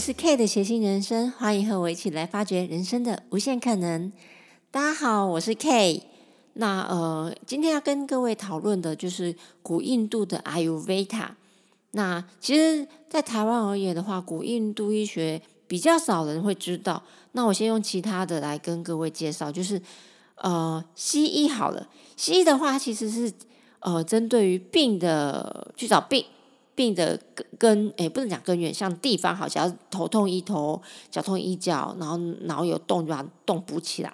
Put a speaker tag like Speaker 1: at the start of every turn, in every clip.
Speaker 1: 是 K 的谐星人生，欢迎和我一起来发掘人生的无限可能。大家好，我是 K。那呃，今天要跟各位讨论的就是古印度的 Ayurveda。那其实，在台湾而言的话，古印度医学比较少人会知道。那我先用其他的来跟各位介绍，就是呃，西医好了。西医的话，其实是呃，针对于病的去找病。病的根根，诶，不能讲根源，像地方好像头痛医头，脚痛医脚，然后脑有洞就把洞补起来。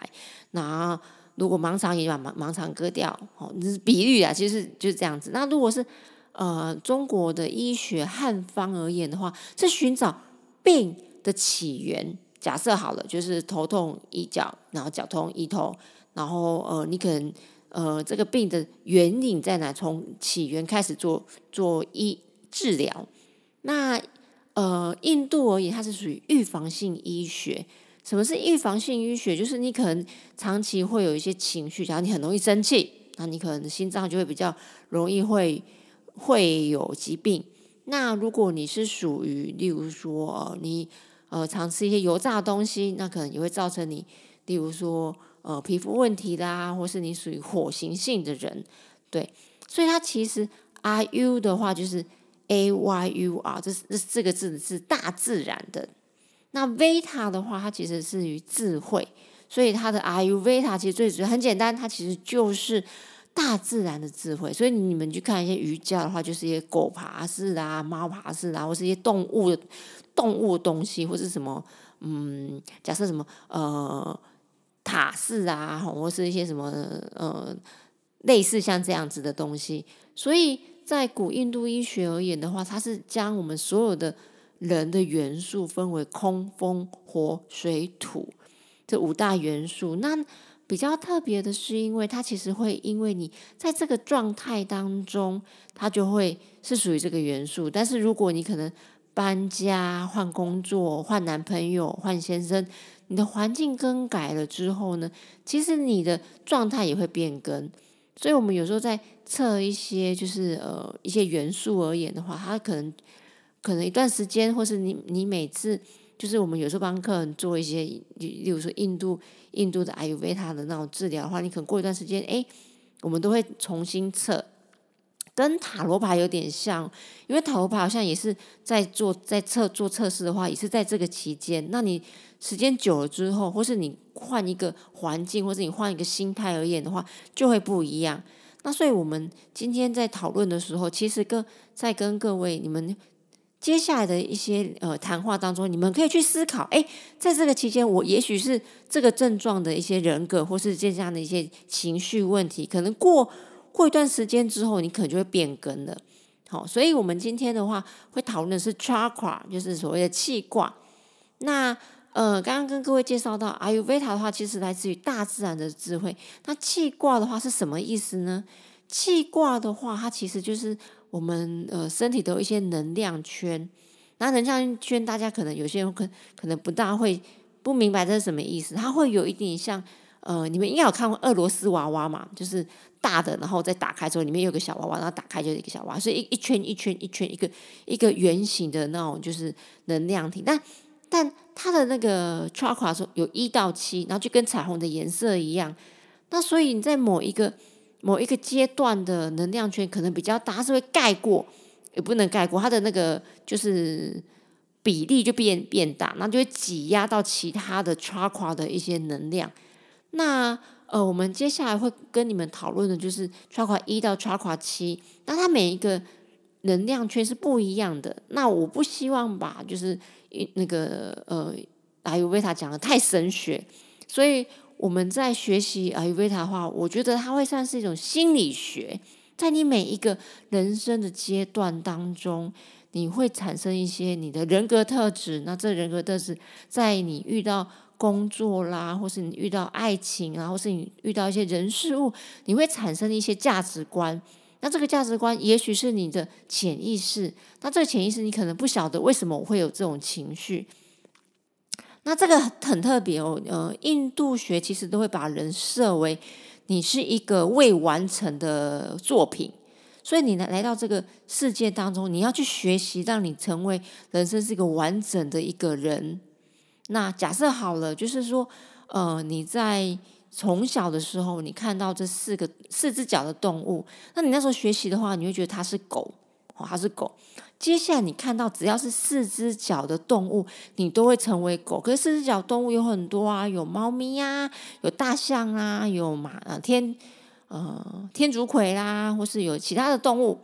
Speaker 1: 那如果盲肠也把盲盲肠割掉，哦，这是比喻啊，其实就是这样子。那如果是呃中国的医学汉方而言的话，是寻找病的起源。假设好了，就是头痛医脚，然后脚痛医头，然后呃，你可能呃这个病的原因在哪？从起源开始做做医。治疗，那呃，印度而言，它是属于预防性医学。什么是预防性医学？就是你可能长期会有一些情绪，假如你很容易生气，那你可能心脏就会比较容易会会有疾病。那如果你是属于，例如说你呃常吃一些油炸东西，那可能也会造成你，例如说呃皮肤问题啦，或是你属于火行性的人，对。所以它其实 R U 的话就是。A Y U R，这是这这个字是大自然的。那 Vita 的话，它其实是于智慧，所以它的 I U Vita 其实最主要很简单，它其实就是大自然的智慧。所以你们去看一些瑜伽的话，就是一些狗爬式啊、猫爬式啊，或是一些动物动物东西，或是什么嗯，假设什么呃塔式啊，或是一些什么呃类似像这样子的东西，所以。在古印度医学而言的话，它是将我们所有的人的元素分为空、风、火、水、土这五大元素。那比较特别的是，因为它其实会因为你在这个状态当中，它就会是属于这个元素。但是如果你可能搬家、换工作、换男朋友、换先生，你的环境更改了之后呢，其实你的状态也会变更。所以，我们有时候在测一些就是呃一些元素而言的话，它可能可能一段时间，或是你你每次就是我们有时候帮客人做一些，例如说印度印度的艾尤维塔的那种治疗的话，你可能过一段时间，哎，我们都会重新测，跟塔罗牌有点像，因为塔罗牌好像也是在做在测做测试的话，也是在这个期间，那你。时间久了之后，或是你换一个环境，或是你换一个心态而言的话，就会不一样。那所以我们今天在讨论的时候，其实跟在跟各位你们接下来的一些呃谈话当中，你们可以去思考：哎，在这个期间，我也许是这个症状的一些人格，或是这样的一些情绪问题，可能过过一段时间之后，你可能就会变更了。好，所以我们今天的话会讨论的是 chakra，就是所谓的气卦。那呃，刚刚跟各位介绍到阿尤维塔的话，其实来自于大自然的智慧。那气卦的话是什么意思呢？气卦的话，它其实就是我们呃身体的一些能量圈。那能量圈，大家可能有些人可可能不大会不明白这是什么意思。它会有一点像呃，你们应该有看过俄罗斯娃娃嘛？就是大的，然后再打开之后，里面有个小娃娃，然后打开就是一个小娃娃，所以一一圈一圈一圈一个一个圆形的那种就是能量体。但但它的那个 chakra 说有一到七，然后就跟彩虹的颜色一样。那所以你在某一个某一个阶段的能量圈可能比较大，是会盖过，也不能盖过它的那个就是比例就变变大，那就会挤压到其他的 chakra 的一些能量。那呃，我们接下来会跟你们讨论的就是 chakra 一到 chakra 七，那它每一个能量圈是不一样的。那我不希望把就是。那个呃，阿尤维塔讲的太神学，所以我们在学习阿尤维塔的话，我觉得它会算是一种心理学，在你每一个人生的阶段当中，你会产生一些你的人格特质。那这人格特质，在你遇到工作啦，或是你遇到爱情啊，或是你遇到一些人事物，你会产生一些价值观。那这个价值观也许是你的潜意识，那这个潜意识你可能不晓得为什么我会有这种情绪。那这个很特别哦，呃，印度学其实都会把人设为你是一个未完成的作品，所以你来来到这个世界当中，你要去学习，让你成为人生是一个完整的一个人。那假设好了，就是说，呃，你在从小的时候，你看到这四个四只脚的动物，那你那时候学习的话，你会觉得它是狗，哦，它是狗。接下来你看到只要是四只脚的动物，你都会成为狗。可是四只脚动物有很多啊，有猫咪呀，有大象啊，有马啊天呃天竺葵啦，或是有其他的动物。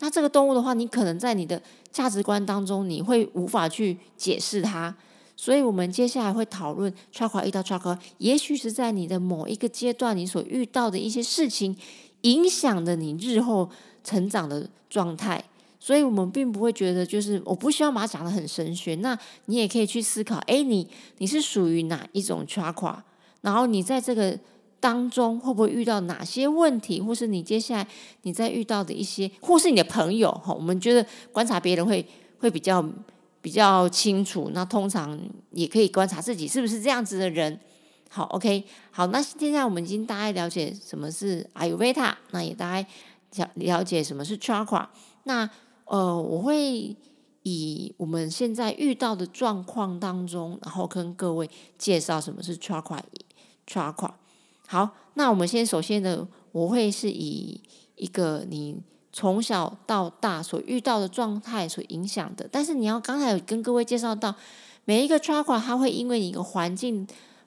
Speaker 1: 那这个动物的话，你可能在你的价值观当中，你会无法去解释它。所以我们接下来会讨论 chakra 一到 chakra，也许是在你的某一个阶段，你所遇到的一些事情，影响了你日后成长的状态。所以我们并不会觉得，就是我不希望把它讲的很神学。那你也可以去思考，哎，你你是属于哪一种 chakra？然后你在这个当中会不会遇到哪些问题，或是你接下来你在遇到的一些，或是你的朋友哈？我们觉得观察别人会会比较。比较清楚，那通常也可以观察自己是不是这样子的人。好，OK，好，那现在我们已经大概了解什么是 Ayurveda，那也大概了了解什么是 Chakra。那呃，我会以我们现在遇到的状况当中，然后跟各位介绍什么是 Chakra。Chakra。好，那我们先首先呢，我会是以一个你。从小到大所遇到的状态所影响的，但是你要刚才有跟各位介绍到，每一个 chakra 它会因为你一个环境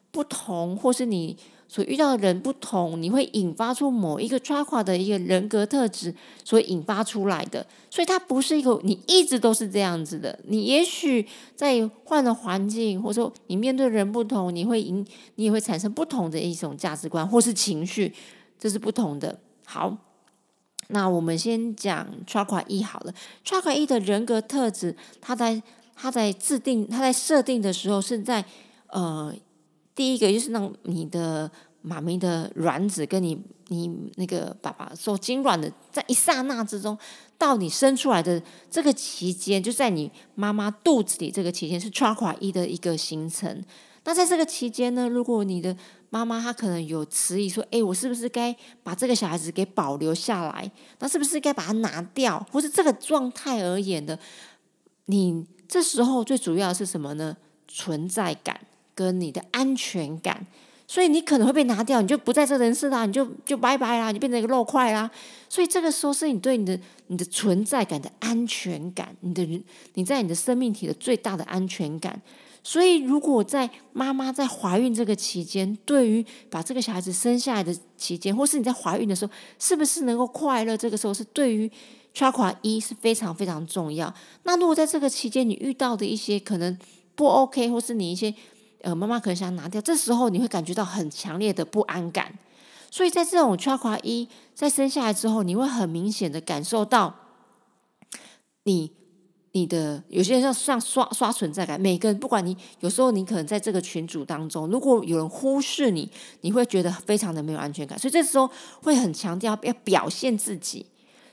Speaker 1: 不同，或是你所遇到的人不同，你会引发出某一个 chakra 的一个人格特质所引发出来的，所以它不是一个你一直都是这样子的，你也许在换了环境，或者说你面对人不同，你会引你也会产生不同的一种价值观或是情绪，这是不同的。好。那我们先讲 Chakra 一好了。Chakra 一的人格特质，它在它在制定、它在设定的时候，是在呃第一个就是让你的妈咪的卵子跟你你那个爸爸受精卵的，在一刹那之中，到你生出来的这个期间，就在你妈妈肚子里这个期间，是 Chakra 一的一个形成。那在这个期间呢，如果你的妈妈她可能有迟疑，说：“哎，我是不是该把这个小孩子给保留下来？那是不是该把它拿掉？或是这个状态而言的，你这时候最主要的是什么呢？存在感跟你的安全感。所以你可能会被拿掉，你就不在这人世啦，你就就拜拜啦，你变成一个肉块啦。所以这个时候是你对你的你的存在感的安全感，你的你在你的生命体的最大的安全感。”所以，如果在妈妈在怀孕这个期间，对于把这个小孩子生下来的期间，或是你在怀孕的时候，是不是能够快乐？这个时候是对于 chakra 一是非常非常重要。那如果在这个期间你遇到的一些可能不 OK，或是你一些呃妈妈可能想拿掉，这时候你会感觉到很强烈的不安感。所以在这种 chakra 一在生下来之后，你会很明显的感受到你。你的有些人要像刷刷存在感，每个人不管你有时候你可能在这个群组当中，如果有人忽视你，你会觉得非常的没有安全感，所以这时候会很强调要表现自己。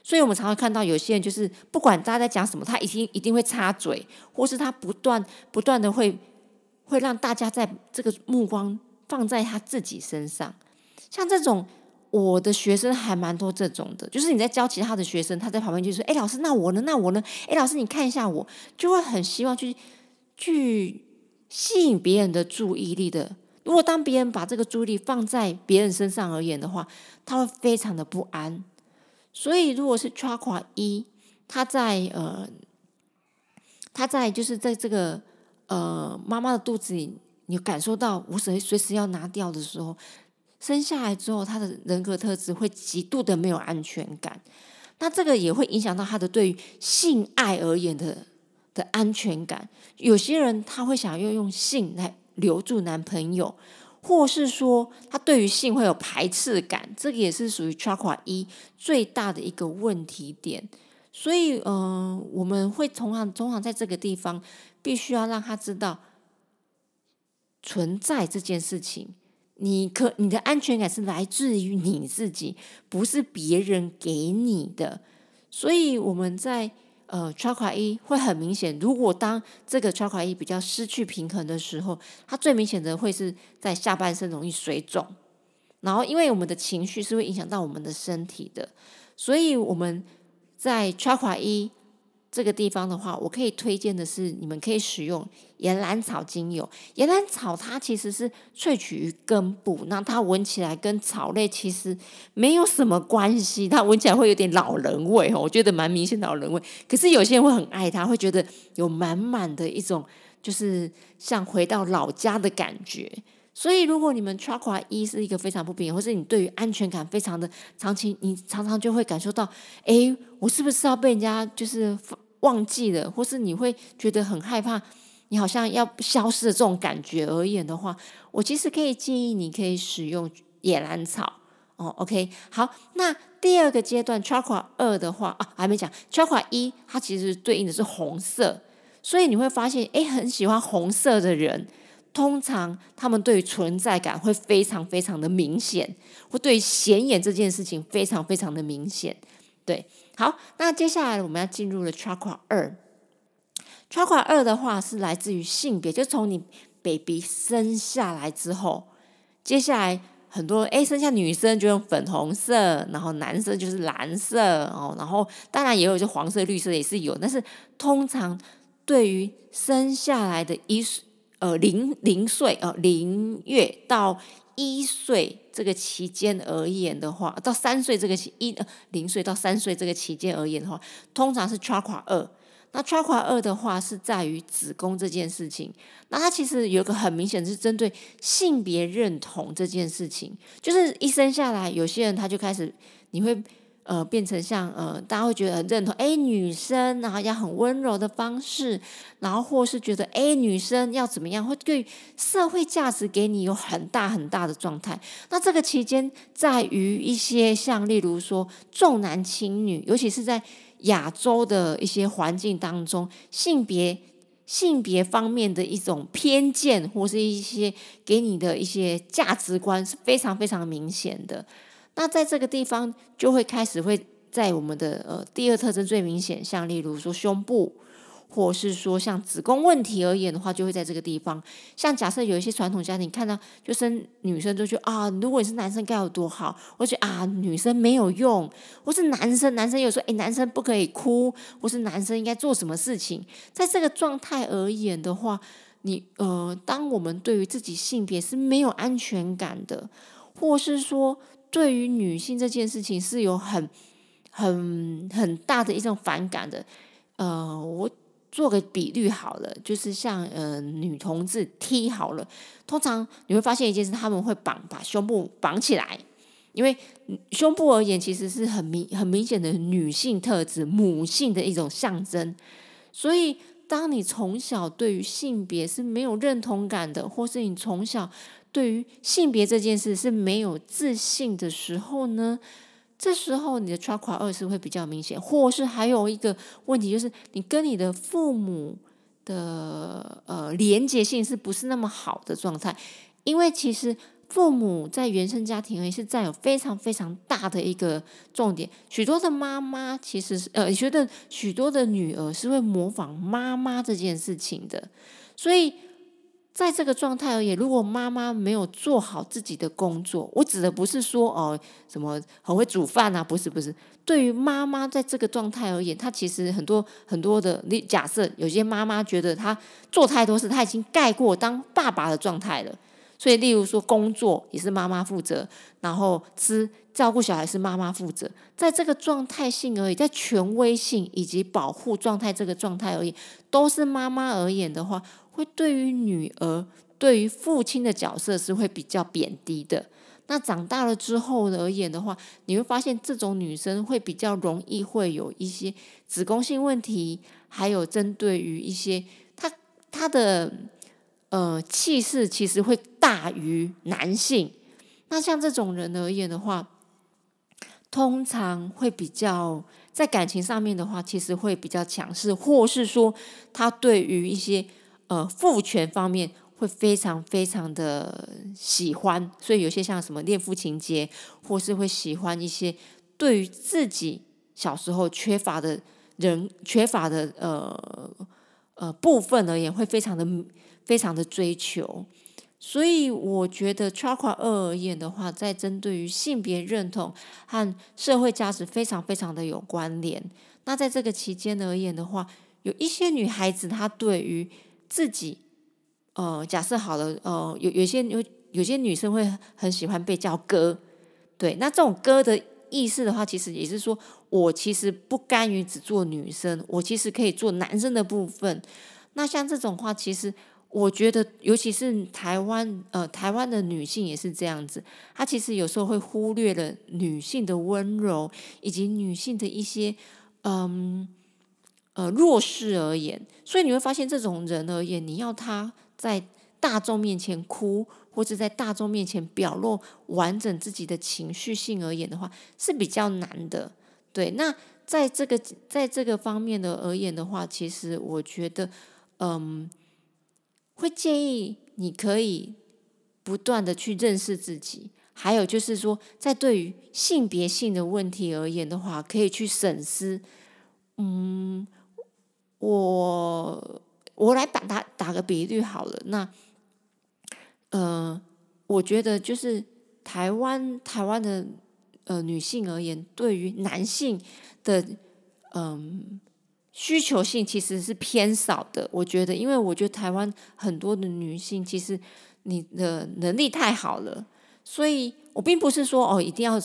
Speaker 1: 所以我们常会看到有些人就是不管大家在讲什么，他一定一定会插嘴，或是他不断不断的会会让大家在这个目光放在他自己身上，像这种。我的学生还蛮多这种的，就是你在教其他的学生，他在旁边就说：“哎，老师，那我呢？那我呢？哎，老师，你看一下我。”就会很希望去去吸引别人的注意力的。如果当别人把这个注意力放在别人身上而言的话，他会非常的不安。所以，如果是 chakra 一，他在呃，他在就是在这个呃妈妈的肚子里，你感受到我随随时要拿掉的时候。生下来之后，他的人格特质会极度的没有安全感，那这个也会影响到他的对于性爱而言的的安全感。有些人他会想要用性来留住男朋友，或是说他对于性会有排斥感，这个也是属于 chakra 一最大的一个问题点。所以，嗯，我们会通常通常在这个地方，必须要让他知道存在这件事情。你可你的安全感是来自于你自己，不是别人给你的。所以我们在呃 c h a k a 一会很明显，如果当这个 c h a k a 一比较失去平衡的时候，它最明显的会是在下半身容易水肿。然后，因为我们的情绪是会影响到我们的身体的，所以我们在 c h a k a 一这个地方的话，我可以推荐的是，你们可以使用岩兰草精油。岩兰草它其实是萃取于根部，那它闻起来跟草类其实没有什么关系，它闻起来会有点老人味哦，我觉得蛮明显的老人味。可是有些人会很爱它，会觉得有满满的一种就是像回到老家的感觉。所以，如果你们 chakra 一是一个非常不平，或是你对于安全感非常的长期，你常常就会感受到，哎，我是不是要被人家就是忘记了，或是你会觉得很害怕，你好像要消失的这种感觉而言的话，我其实可以建议你可以使用野兰草哦。OK，好，那第二个阶段 chakra 二的话啊，还没讲 chakra 一，它其实对应的是红色，所以你会发现，哎，很喜欢红色的人。通常他们对存在感会非常非常的明显，会对显眼这件事情非常非常的明显。对，好，那接下来我们要进入了 chakra 二。chakra 二的话是来自于性别，就从你 baby 生下来之后，接下来很多哎生下女生就用粉红色，然后男生就是蓝色哦，然后当然也有就黄色、绿色也是有，但是通常对于生下来的一。呃，零零岁呃，零月到一岁这个期间而言的话，到三岁这个期一零岁到三岁这个期间而言的话，通常是 chakra 二。那 chakra 二的话是在于子宫这件事情。那它其实有一个很明显是针对性别认同这件事情，就是一生下来，有些人他就开始你会。呃，变成像呃，大家会觉得很认同，哎，女生然后要很温柔的方式，然后或是觉得，哎，女生要怎么样，会对社会价值给你有很大很大的状态。那这个期间，在于一些像例如说重男轻女，尤其是在亚洲的一些环境当中，性别性别方面的一种偏见，或是一些给你的一些价值观是非常非常明显的。那在这个地方就会开始会在我们的呃第二特征最明显，像例如说胸部，或是说像子宫问题而言的话，就会在这个地方。像假设有一些传统家庭看到就生女生就觉得啊，如果你是男生该有多好，或者啊女生没有用，或是男生男生有说哎男生不可以哭，或是男生应该做什么事情，在这个状态而言的话，你呃当我们对于自己性别是没有安全感的，或是说。对于女性这件事情是有很很很大的一种反感的，呃，我做个比率好了，就是像呃女同志踢好了，通常你会发现一件事，他们会绑把胸部绑起来，因为胸部而言其实是很明很明显的女性特质、母性的一种象征，所以当你从小对于性别是没有认同感的，或是你从小。对于性别这件事是没有自信的时候呢，这时候你的 chakra 二是会比较明显，或是还有一个问题就是你跟你的父母的呃连接性是不是那么好的状态？因为其实父母在原生家庭也是占有非常非常大的一个重点。许多的妈妈其实是呃觉得许多的女儿是会模仿妈妈这件事情的，所以。在这个状态而言，如果妈妈没有做好自己的工作，我指的不是说哦什么很会煮饭啊，不是不是。对于妈妈在这个状态而言，她其实很多很多的，你假设有些妈妈觉得她做太多事，她已经盖过当爸爸的状态了。所以，例如说工作也是妈妈负责，然后吃照顾小孩是妈妈负责，在这个状态性而已，在权威性以及保护状态这个状态而已，都是妈妈而言的话。会对于女儿，对于父亲的角色是会比较贬低的。那长大了之后而言的话，你会发现这种女生会比较容易会有一些子宫性问题，还有针对于一些她她的呃气势其实会大于男性。那像这种人而言的话，通常会比较在感情上面的话，其实会比较强势，或是说他对于一些。呃，父权方面会非常非常的喜欢，所以有些像什么恋父情节，或是会喜欢一些对于自己小时候缺乏的人、缺乏的呃呃部分而言，会非常的非常的追求。所以我觉得 Chakra 二而言的话，在针对于性别认同和社会价值非常非常的有关联。那在这个期间而言的话，有一些女孩子她对于自己，呃，假设好了，呃，有有些有有些女生会很喜欢被叫哥，对，那这种哥的意思的话，其实也是说我其实不甘于只做女生，我其实可以做男生的部分。那像这种话，其实。我觉得，尤其是台湾，呃，台湾的女性也是这样子。她其实有时候会忽略了女性的温柔，以及女性的一些，嗯，呃，弱势而言。所以你会发现，这种人而言，你要他在大众面前哭，或者在大众面前表露完整自己的情绪性而言的话，是比较难的。对，那在这个在这个方面的而言的话，其实我觉得，嗯。会建议你可以不断的去认识自己，还有就是说，在对于性别性的问题而言的话，可以去审视。嗯，我我来把它打个比喻好了。那，呃，我觉得就是台湾台湾的呃女性而言，对于男性的嗯。需求性其实是偏少的，我觉得，因为我觉得台湾很多的女性，其实你的能力太好了，所以我并不是说哦，一定要，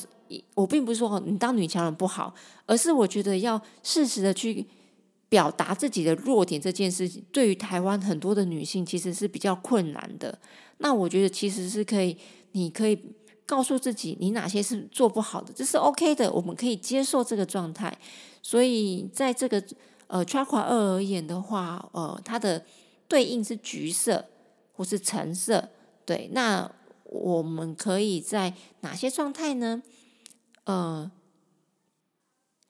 Speaker 1: 我并不是说你当女强人不好，而是我觉得要适时的去表达自己的弱点这件事情，对于台湾很多的女性其实是比较困难的。那我觉得其实是可以，你可以告诉自己你哪些是做不好的，这是 OK 的，我们可以接受这个状态。所以在这个。呃，Chakra 二而言的话，呃，它的对应是橘色或是橙色。对，那我们可以在哪些状态呢？呃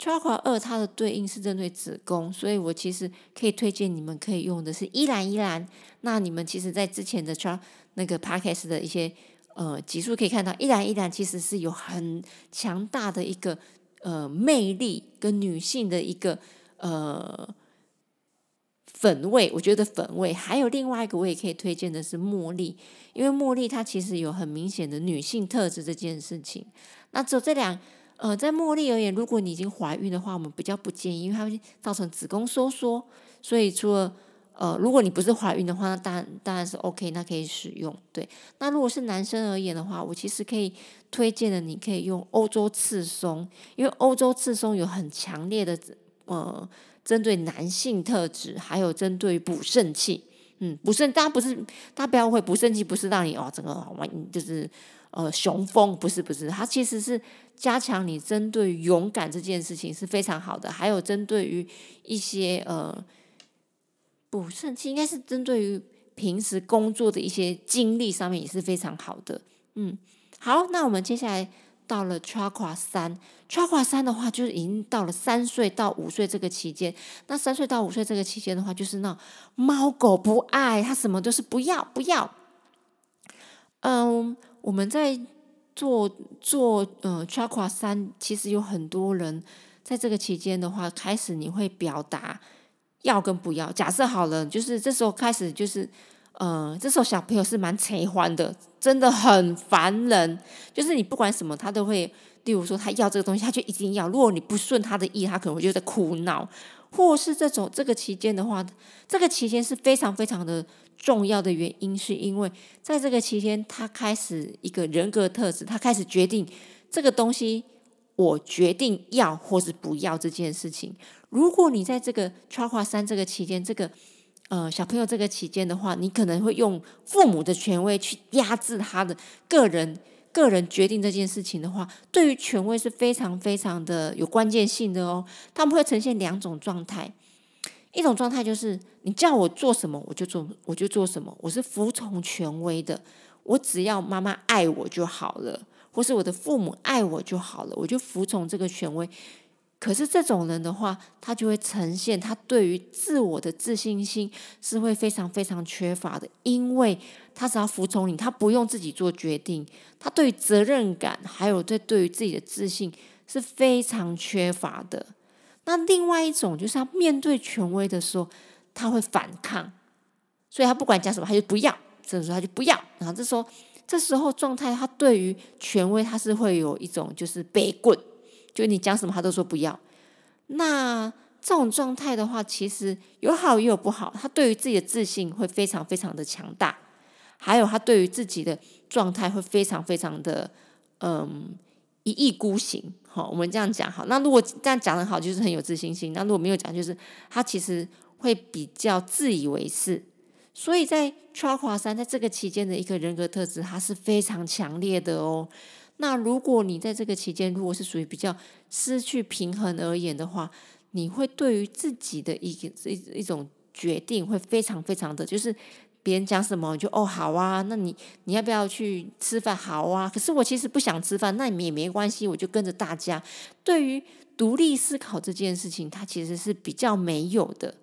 Speaker 1: ，Chakra 二它的对应是针对子宫，所以我其实可以推荐你们可以用的是依兰依兰。那你们其实在之前的 Char 那个 Podcast 的一些呃集数可以看到，依兰依兰其实是有很强大的一个呃魅力跟女性的一个。呃，粉味，我觉得粉味还有另外一个，我也可以推荐的是茉莉，因为茉莉它其实有很明显的女性特质这件事情。那只有这两，呃，在茉莉而言，如果你已经怀孕的话，我们比较不建议，因为它会造成子宫收缩。所以除了呃，如果你不是怀孕的话，那当然当然是 OK，那可以使用。对，那如果是男生而言的话，我其实可以推荐的，你可以用欧洲刺松，因为欧洲刺松有很强烈的。呃，针对男性特质，还有针对补肾气，嗯，补肾，大家不是，大家不要会补肾气，不是让你哦，整个完就是呃雄风，不是不是，它其实是加强你针对勇敢这件事情是非常好的，还有针对于一些呃补肾气，应该是针对于平时工作的一些精力上面也是非常好的，嗯，好，那我们接下来。到了 Chakra 三，Chakra 三的话，就是已经到了三岁到五岁这个期间。那三岁到五岁这个期间的话，就是那猫狗不爱，他什么都是不要不要。嗯，我们在做做呃 Chakra 三，其实有很多人在这个期间的话，开始你会表达要跟不要。假设好了，就是这时候开始就是。嗯，这时候小朋友是蛮喜欢的，真的很烦人。就是你不管什么，他都会，例如说他要这个东西，他就一定要。如果你不顺他的意，他可能会就在哭闹。或是这种这个期间的话，这个期间是非常非常的重要的原因，是因为在这个期间，他开始一个人格特质，他开始决定这个东西，我决定要或是不要这件事情。如果你在这个 t r a k 三这个期间，这个呃，小朋友这个期间的话，你可能会用父母的权威去压制他的个人个人决定这件事情的话，对于权威是非常非常的有关键性的哦。他们会呈现两种状态，一种状态就是你叫我做什么我就做，我就做什么，我是服从权威的，我只要妈妈爱我就好了，或是我的父母爱我就好了，我就服从这个权威。可是这种人的话，他就会呈现他对于自我的自信心是会非常非常缺乏的，因为他只要服从你，他不用自己做决定，他对责任感还有对对于自己的自信是非常缺乏的。那另外一种就是他面对权威的时候，他会反抗，所以他不管讲什么，他就不要，这时候他就不要，然后这时候这时候状态，他对于权威他是会有一种就是背棍，就你讲什么他都说不要。那这种状态的话，其实有好也有不好。他对于自己的自信会非常非常的强大，还有他对于自己的状态会非常非常的嗯一意孤行。好，我们这样讲好。那如果这样讲的好，就是很有自信心；那如果没有讲，就是他其实会比较自以为是。所以在 Chakra 三在这个期间的一个人格特质，它是非常强烈的哦。那如果你在这个期间，如果是属于比较失去平衡而言的话，你会对于自己的一个一一种决定会非常非常的就是别人讲什么就哦好啊，那你你要不要去吃饭？好啊，可是我其实不想吃饭，那也没关系，我就跟着大家。对于独立思考这件事情，他其实是比较没有的。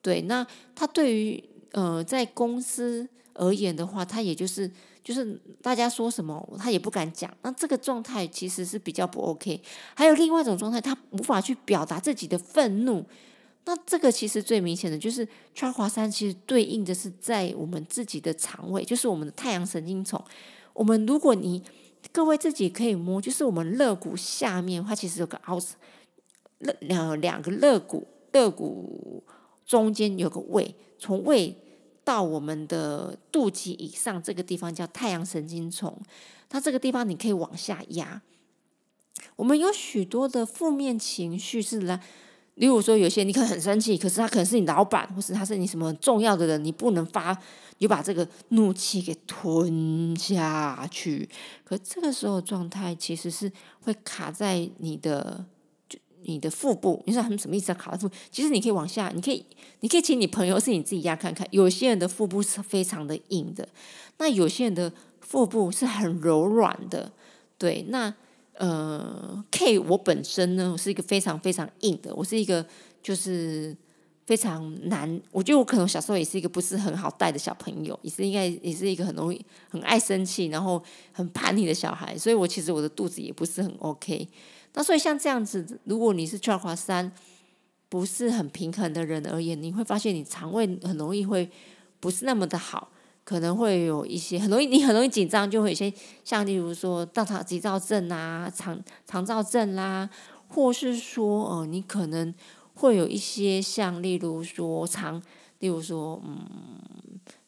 Speaker 1: 对，那他对于呃在公司而言的话，他也就是。就是大家说什么，他也不敢讲。那这个状态其实是比较不 OK。还有另外一种状态，他无法去表达自己的愤怒。那这个其实最明显的就是川华山，其实对应的是在我们自己的肠胃，就是我们的太阳神经丛。我们如果你各位自己可以摸，就是我们肋骨下面，它其实有个凹，肋两两个肋骨，肋骨中间有个胃，从胃。到我们的肚脐以上这个地方叫太阳神经丛，它这个地方你可以往下压。我们有许多的负面情绪是来，例如说有些你可能很生气，可是他可能是你老板，或是他是你什么重要的人，你不能发，你就把这个怒气给吞下去。可这个时候状态其实是会卡在你的就。你的腹部，你说他们什么意思啊？卡在腹部，其实你可以往下，你可以，你可以请你朋友，是你自己压看看。有些人的腹部是非常的硬的，那有些人的腹部是很柔软的。对，那呃，K 我本身呢，我是一个非常非常硬的，我是一个就是非常难。我觉得我可能小时候也是一个不是很好带的小朋友，也是应该也是一个很容易很爱生气，然后很叛逆的小孩。所以我其实我的肚子也不是很 OK。那所以像这样子，如果你是 c h a r a 三不是很平衡的人而言，你会发现你肠胃很容易会不是那么的好，可能会有一些很容易，你很容易紧张，就会有些像例如说大肠急躁症啊、肠肠燥症啦，或是说呃，你可能会有一些像例如说肠，例如说嗯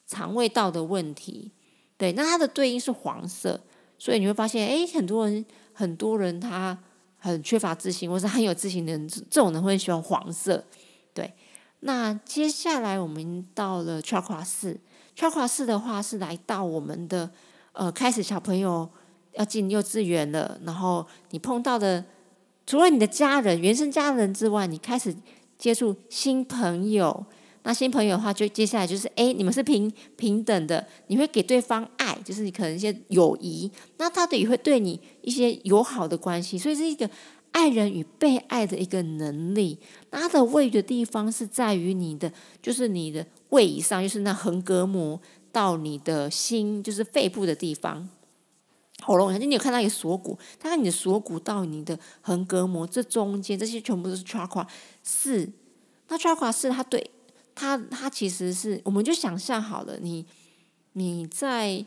Speaker 1: 肠胃道的问题，对，那它的对应是黄色，所以你会发现，哎，很多人很多人他。很缺乏自信，或是很有自信的人，这种人会喜欢黄色。对，那接下来我们到了 chakra 四，chakra 四的话是来到我们的呃，开始小朋友要进幼稚园了，然后你碰到的除了你的家人、原生家人之外，你开始接触新朋友。那新朋友的话，就接下来就是，哎，你们是平平等的，你会给对方爱，就是你可能一些友谊，那他的也会对你一些友好的关系，所以是一个爱人与被爱的一个能力。那它的位的地方是在于你的，就是你的胃以上，就是那横膈膜到你的心，就是肺部的地方，喉咙，就你有看到一个锁骨，大概你的锁骨到你的横膈膜这中间，这些全部都是 chakra 四。那 chakra 四它对。它它其实是，我们就想象好了，你你在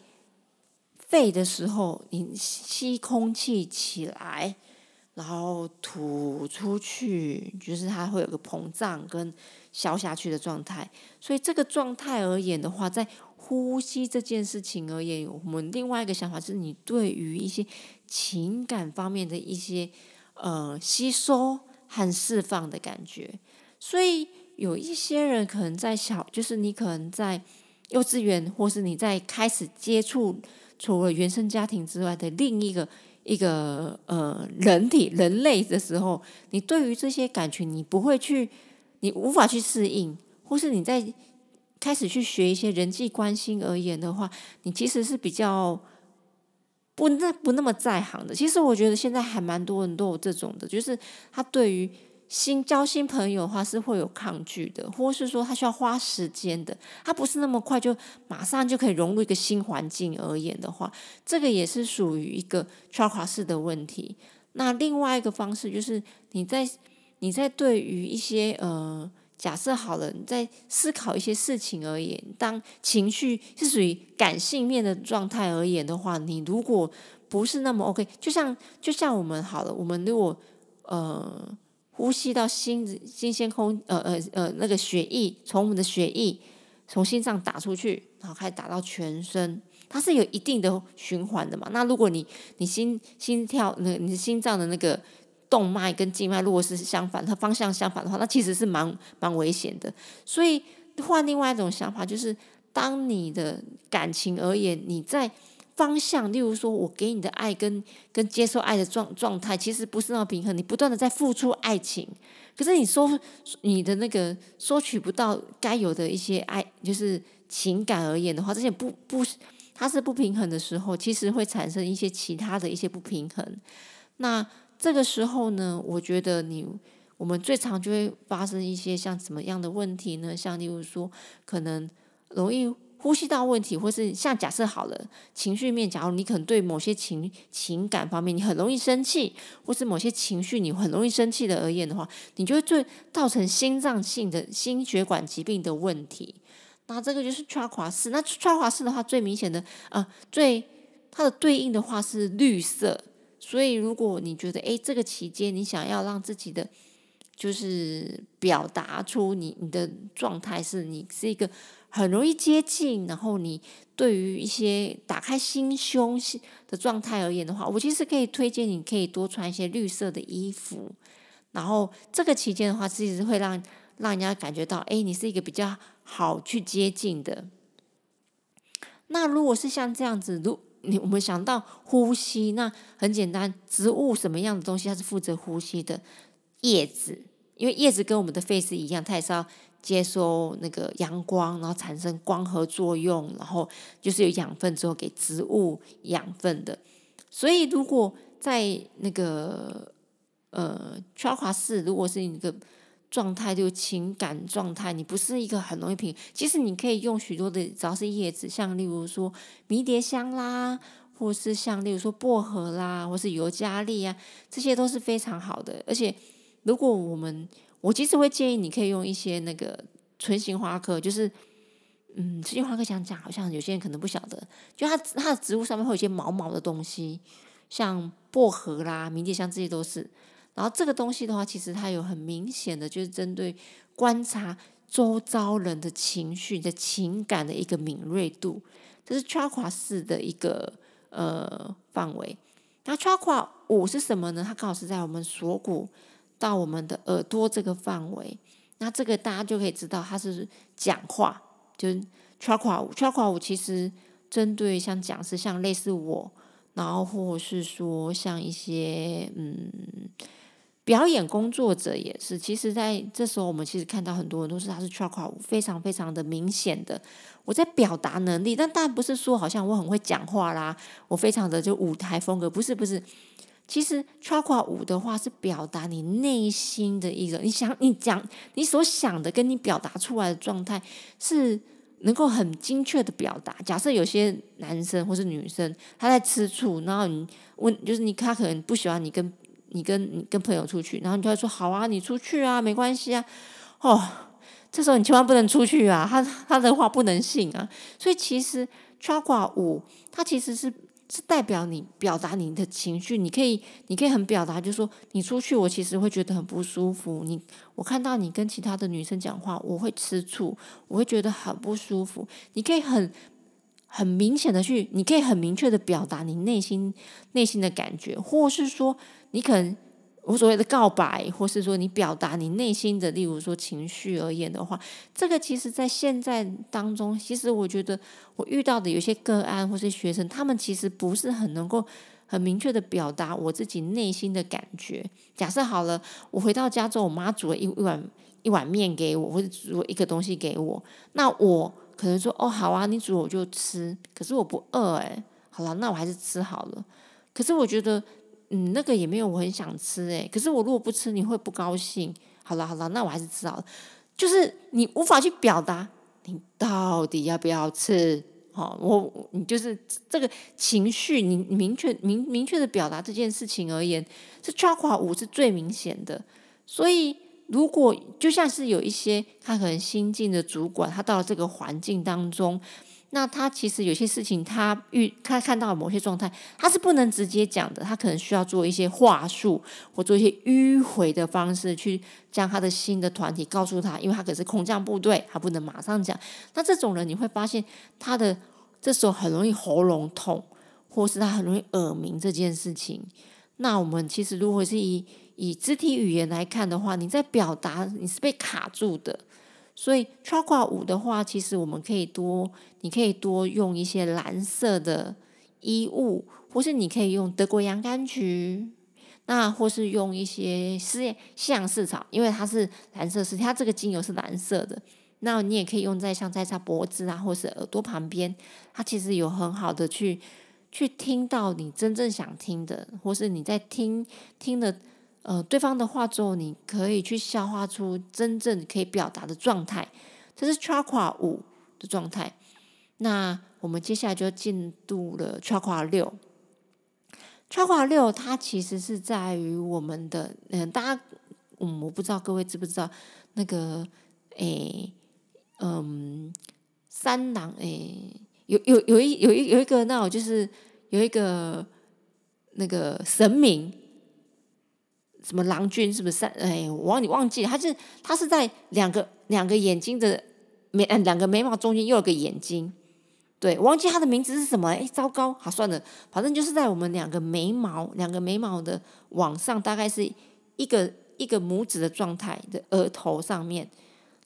Speaker 1: 肺的时候，你吸空气起来，然后吐出去，就是它会有个膨胀跟消下去的状态。所以这个状态而言的话，在呼吸这件事情而言，我们另外一个想法是你对于一些情感方面的一些呃吸收和释放的感觉，所以。有一些人可能在小，就是你可能在幼稚园，或是你在开始接触除了原生家庭之外的另一个一个呃人体人类的时候，你对于这些感觉你不会去，你无法去适应，或是你在开始去学一些人际关系而言的话，你其实是比较不那不那么在行的。其实我觉得现在还蛮多人都有这种的，就是他对于。新交新朋友的话是会有抗拒的，或是说他需要花时间的，他不是那么快就马上就可以融入一个新环境而言的话，这个也是属于一个 t r a u 式的问题。那另外一个方式就是你在你在对于一些呃假设好了，你在思考一些事情而言，当情绪是属于感性面的状态而言的话，你如果不是那么 OK，就像就像我们好了，我们如果呃呼吸到新新鲜空呃呃呃那个血液从我们的血液从心脏打出去，然后开始打到全身，它是有一定的循环的嘛。那如果你你心心跳那你心脏的那个。动脉跟静脉如果是相反，它方向相反的话，那其实是蛮蛮危险的。所以换另外一种想法，就是当你的感情而言，你在方向，例如说我给你的爱跟跟接受爱的状状态，其实不是那么平衡。你不断的在付出爱情，可是你收你的那个收取不到该有的一些爱，就是情感而言的话，这些不不它是不平衡的时候，其实会产生一些其他的一些不平衡。那这个时候呢，我觉得你我们最常就会发生一些像什么样的问题呢？像例如说，可能容易呼吸道问题，或是像假设好了情绪面，假如你可能对某些情情感方面你很容易生气，或是某些情绪你很容易生气的而言的话，你就会最造成心脏性的心血管疾病的问题。那这个就是 chakra 四，那 chakra 四的话，最明显的啊，最它的对应的话是绿色。所以，如果你觉得，哎，这个期间你想要让自己的，就是表达出你你的状态是你是一个很容易接近，然后你对于一些打开心胸的状态而言的话，我其实可以推荐你可以多穿一些绿色的衣服，然后这个期间的话，其实会让让人家感觉到，哎，你是一个比较好去接近的。那如果是像这样子，如你我们想到呼吸，那很简单，植物什么样的东西它是负责呼吸的？叶子，因为叶子跟我们的肺是一样，它也是要接收那个阳光，然后产生光合作用，然后就是有养分之后给植物养分的。所以如果在那个呃 c h a k a 四，如果是一个状态，就情感状态，你不是一个很容易平。其实你可以用许多的，只要是叶子，像例如说迷迭香啦，或是像例如说薄荷啦，或是尤加利啊，这些都是非常好的。而且，如果我们，我其实会建议你可以用一些那个唇形花科，就是嗯，唇形花科讲讲，好像有些人可能不晓得，就它它的植物上面会有一些毛毛的东西，像薄荷啦、迷迭香这些都是。然后这个东西的话，其实它有很明显的，就是针对观察周遭人的情绪的情感的一个敏锐度，这是 chakra 四的一个呃范围。那 chakra 五是什么呢？它刚好是在我们锁骨到我们的耳朵这个范围。那这个大家就可以知道，它是讲话，就是 chakra 五。chakra 五其实针对像讲师像类似我，然后或是说像一些嗯。表演工作者也是，其实在这时候，我们其实看到很多人都是他是 chakra 非常非常的明显的。我在表达能力，但当然不是说好像我很会讲话啦，我非常的就舞台风格，不是不是。其实 chakra 五的话是表达你内心的一个，你想你讲你所想的，跟你表达出来的状态是能够很精确的表达。假设有些男生或是女生他在吃醋，然后你问，就是你他可能不喜欢你跟。你跟你跟朋友出去，然后你就会说好啊，你出去啊，没关系啊。哦，这时候你千万不能出去啊，他他的话不能信啊。所以其实 chakra 五，它其实是是代表你表达你的情绪，你可以你可以很表达，就是说你出去，我其实会觉得很不舒服。你我看到你跟其他的女生讲话，我会吃醋，我会觉得很不舒服。你可以很。很明显的去，你可以很明确的表达你内心内心的感觉，或是说你可能无所谓的告白，或是说你表达你内心的，例如说情绪而言的话，这个其实在现在当中，其实我觉得我遇到的有些个案或是学生，他们其实不是很能够很明确的表达我自己内心的感觉。假设好了，我回到家之后，我妈煮了一一碗一碗面给我，或者煮了一个东西给我，那我。可能说哦好啊，你煮我就吃，可是我不饿哎，好了，那我还是吃好了。可是我觉得嗯那个也没有我很想吃哎，可是我如果不吃你会不高兴。好了好了，那我还是吃好了。就是你无法去表达你到底要不要吃，好，我你就是这个情绪，你明确明明确的表达这件事情而言，是超跨五是最明显的。所以如果就像是有一些他可能新进的主管，他到了这个环境当中。那他其实有些事情，他遇他看到某些状态，他是不能直接讲的，他可能需要做一些话术，或做一些迂回的方式，去将他的新的团体告诉他，因为他可是空降部队，他不能马上讲。那这种人，你会发现他的这时候很容易喉咙痛，或是他很容易耳鸣这件事情。那我们其实如果是以以肢体语言来看的话，你在表达你是被卡住的。所以 chakra 五的话，其实我们可以多，你可以多用一些蓝色的衣物，或是你可以用德国洋甘菊，那或是用一些西西洋蓍草，因为它是蓝色是它这个精油是蓝色的。那你也可以用在像在它脖子啊，或是耳朵旁边，它其实有很好的去去听到你真正想听的，或是你在听听的。呃，对方的话之后，你可以去消化出真正可以表达的状态，这是 chakra 五的状态。那我们接下来就进入了 chakra 六。chakra 六它其实是在于我们的，嗯，大家，嗯，我不知道各位知不知道那个，诶，嗯，三郎，诶，有有有一有一有一个那种就是有一个那个神明。什么郎君是不是三？哎，我忘你忘记了，他是他是在两个两个眼睛的眉，嗯，两个眉毛中间又有个眼睛。对，忘记他的名字是什么？哎，糟糕，好算了，反正就是在我们两个眉毛两个眉毛的往上，大概是一个一个拇指的状态的额头上面。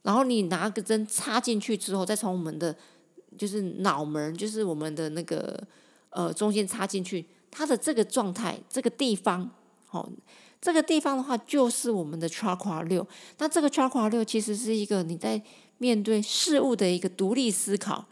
Speaker 1: 然后你拿个针插进去之后，再从我们的就是脑门，就是我们的那个呃中间插进去，它的这个状态这个地方，好。这个地方的话，就是我们的 chakra 六。那这个 chakra 六其实是一个你在面对事物的一个独立思考。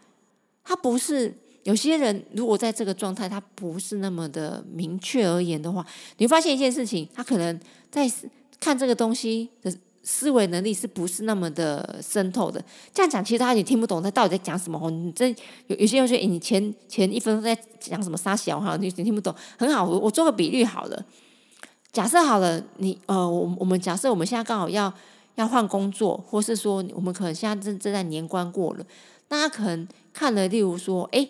Speaker 1: 它不是有些人如果在这个状态，他不是那么的明确而言的话，你会发现一件事情，他可能在看这个东西的思维能力是不是那么的深透的。这样讲，其实他也听不懂他到底在讲什么。哦，你这有有些人说，诶，你前前一分钟在讲什么沙小哈，你你听不懂。很好，我我做个比喻好了。假设好了，你呃，我我们假设我们现在刚好要要换工作，或是说我们可能现在正正在年关过了，那他可能看了，例如说，哎。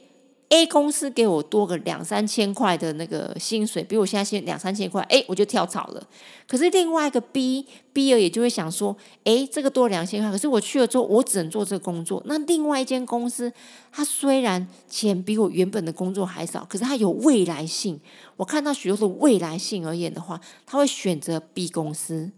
Speaker 1: A 公司给我多个两三千块的那个薪水，比我现在现两三千块，哎，我就跳槽了。可是另外一个 B，B 二也就会想说，哎，这个多两千块，可是我去了之后，我只能做这个工作。那另外一间公司，它虽然钱比我原本的工作还少，可是它有未来性。我看到许多的未来性而言的话，他会选择 B 公司。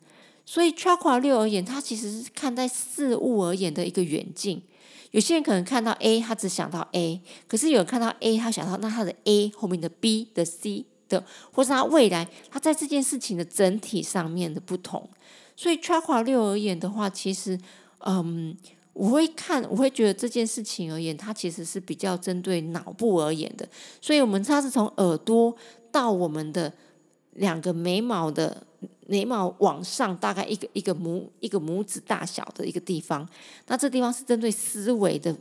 Speaker 1: 所以 chakra 六而言，它其实是看待事物而言的一个远近。有些人可能看到 A，他只想到 A，可是有人看到 A，他想到那他的 A 后面的 B 的 C 的，或是他未来他在这件事情的整体上面的不同。所以 chakra 六而言的话，其实，嗯，我会看，我会觉得这件事情而言，它其实是比较针对脑部而言的。所以我们它是从耳朵到我们的两个眉毛的。眉毛往上大概一个一个拇一个拇指大小的一个地方，那这地方是针对思维的，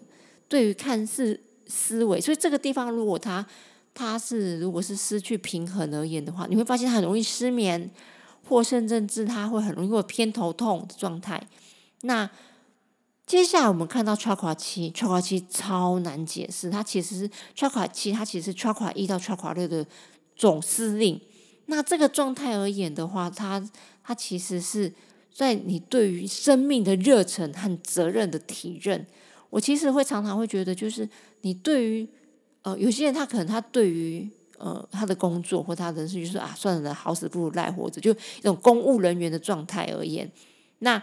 Speaker 1: 对于看似思维，所以这个地方如果它它是如果是失去平衡而言的话，你会发现很容易失眠，或甚至它会很容易会偏头痛的状态。那接下来我们看到 chakra 七，chakra 七超难解释，它其实是 chakra 七，它其实是 chakra 一到 chakra 六的总司令。那这个状态而言的话，它它其实是在你对于生命的热忱和责任的体认。我其实会常常会觉得，就是你对于呃有些人，他可能他对于呃他的工作或他人生，就是啊，算了，好死不如赖活着，就一种公务人员的状态而言，那。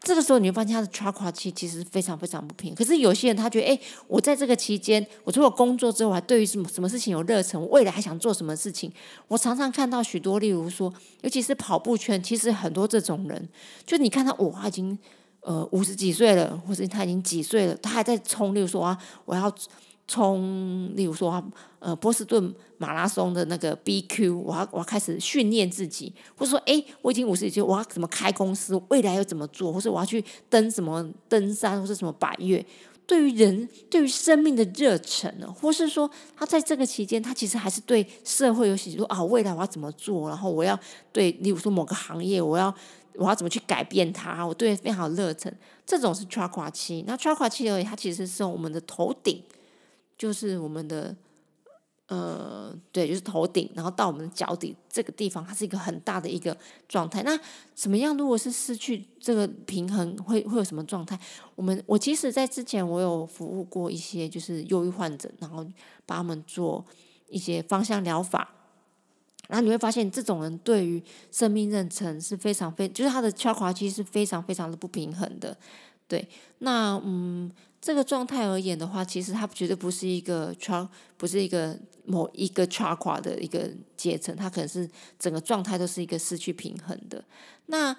Speaker 1: 这个时候你会发现他的 chakra 期其实非常非常不平。可是有些人他觉得，哎，我在这个期间，我除了工作之外，对于什么什么事情有热忱，我未来还想做什么事情。我常常看到许多，例如说，尤其是跑步圈，其实很多这种人，就你看他，哇已经呃五十几岁了，或者他已经几岁了，他还在冲，例如说啊，我要。冲，例如说，呃，波士顿马拉松的那个 BQ，我要我要开始训练自己，或者说，哎，我已经五十几岁，我要怎么开公司，未来要怎么做，或者我要去登什么登山，或者什么百越，对于人、对于生命的热忱呢，或是说他在这个期间，他其实还是对社会有许多啊，未来我要怎么做，然后我要对，例如说某个行业，我要我要怎么去改变它，我对非常热忱，这种是 chakra 期。那 chakra 期而已，它其实是我们的头顶，就是我们的。呃，对，就是头顶，然后到我们的脚底这个地方，它是一个很大的一个状态。那怎么样？如果是失去这个平衡，会会有什么状态？我们我其实，在之前我有服务过一些就是忧郁患者，然后帮他们做一些芳香疗法。然后你会发现，这种人对于生命认成是非常非，就是他的敲滑期是非常非常的不平衡的。对，那嗯。这个状态而言的话，其实它绝对不是一个差不是一个某一个差垮的一个阶层，它可能是整个状态都是一个失去平衡的。那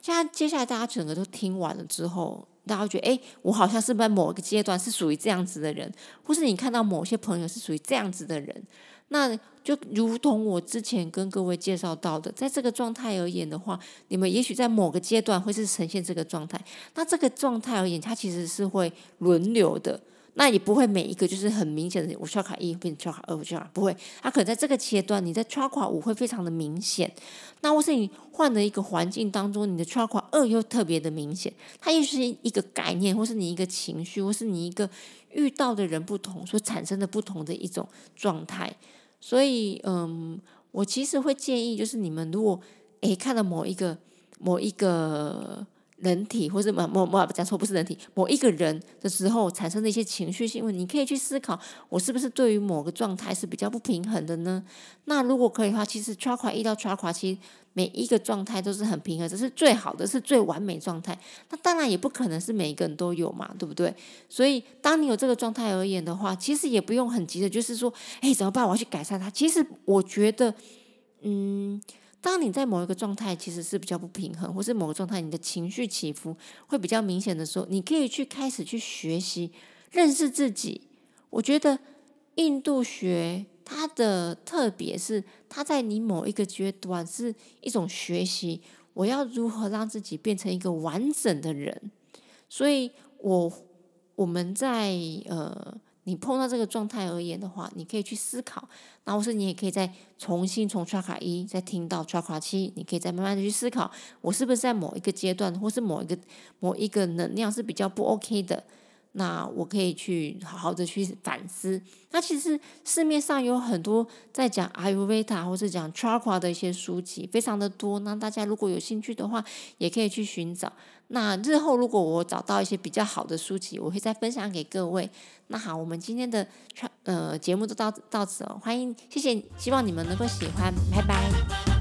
Speaker 1: 现在接下来大家整个都听完了之后，大家觉得，哎，我好像是在某个阶段是属于这样子的人，或是你看到某些朋友是属于这样子的人。那就如同我之前跟各位介绍到的，在这个状态而言的话，你们也许在某个阶段会是呈现这个状态。那这个状态而言，它其实是会轮流的。那也不会每一个就是很明显的，我刷卡一变刷卡二，我刷卡不会。它可能在这个阶段，你在刷卡五会非常的明显。那或是你换了一个环境当中，你的刷卡二又特别的明显。它又是一个概念，或是你一个情绪，或是你一个遇到的人不同所产生的不同的一种状态。所以，嗯，我其实会建议，就是你们如果诶看到某一个某一个人体，或者某某某讲错不是人体，某一个人的时候产生的一些情绪性问题，你可以去思考，我是不是对于某个状态是比较不平衡的呢？那如果可以的话，其实 chakra 一到 chakra 七。每一个状态都是很平衡，这是最好的，是最完美状态。那当然也不可能是每一个人都有嘛，对不对？所以当你有这个状态而言的话，其实也不用很急的，就是说，哎，怎么办？我要去改善它。其实我觉得，嗯，当你在某一个状态其实是比较不平衡，或是某个状态你的情绪起伏会比较明显的时候，你可以去开始去学习认识自己。我觉得印度学。它的特别是，它在你某一个阶段是一种学习，我要如何让自己变成一个完整的人。所以，我我们在呃，你碰到这个状态而言的话，你可以去思考，然后是你也可以再重新从 chakra 一再听到 chakra 七，你可以再慢慢的去思考，我是不是在某一个阶段，或是某一个某一个能量是比较不 OK 的。那我可以去好好的去反思。那其实市面上有很多在讲阿尤维塔或是讲 chakra 的一些书籍，非常的多。那大家如果有兴趣的话，也可以去寻找。那日后如果我找到一些比较好的书籍，我会再分享给各位。那好，我们今天的呃节目就到到此了，欢迎谢谢，希望你们能够喜欢，拜拜。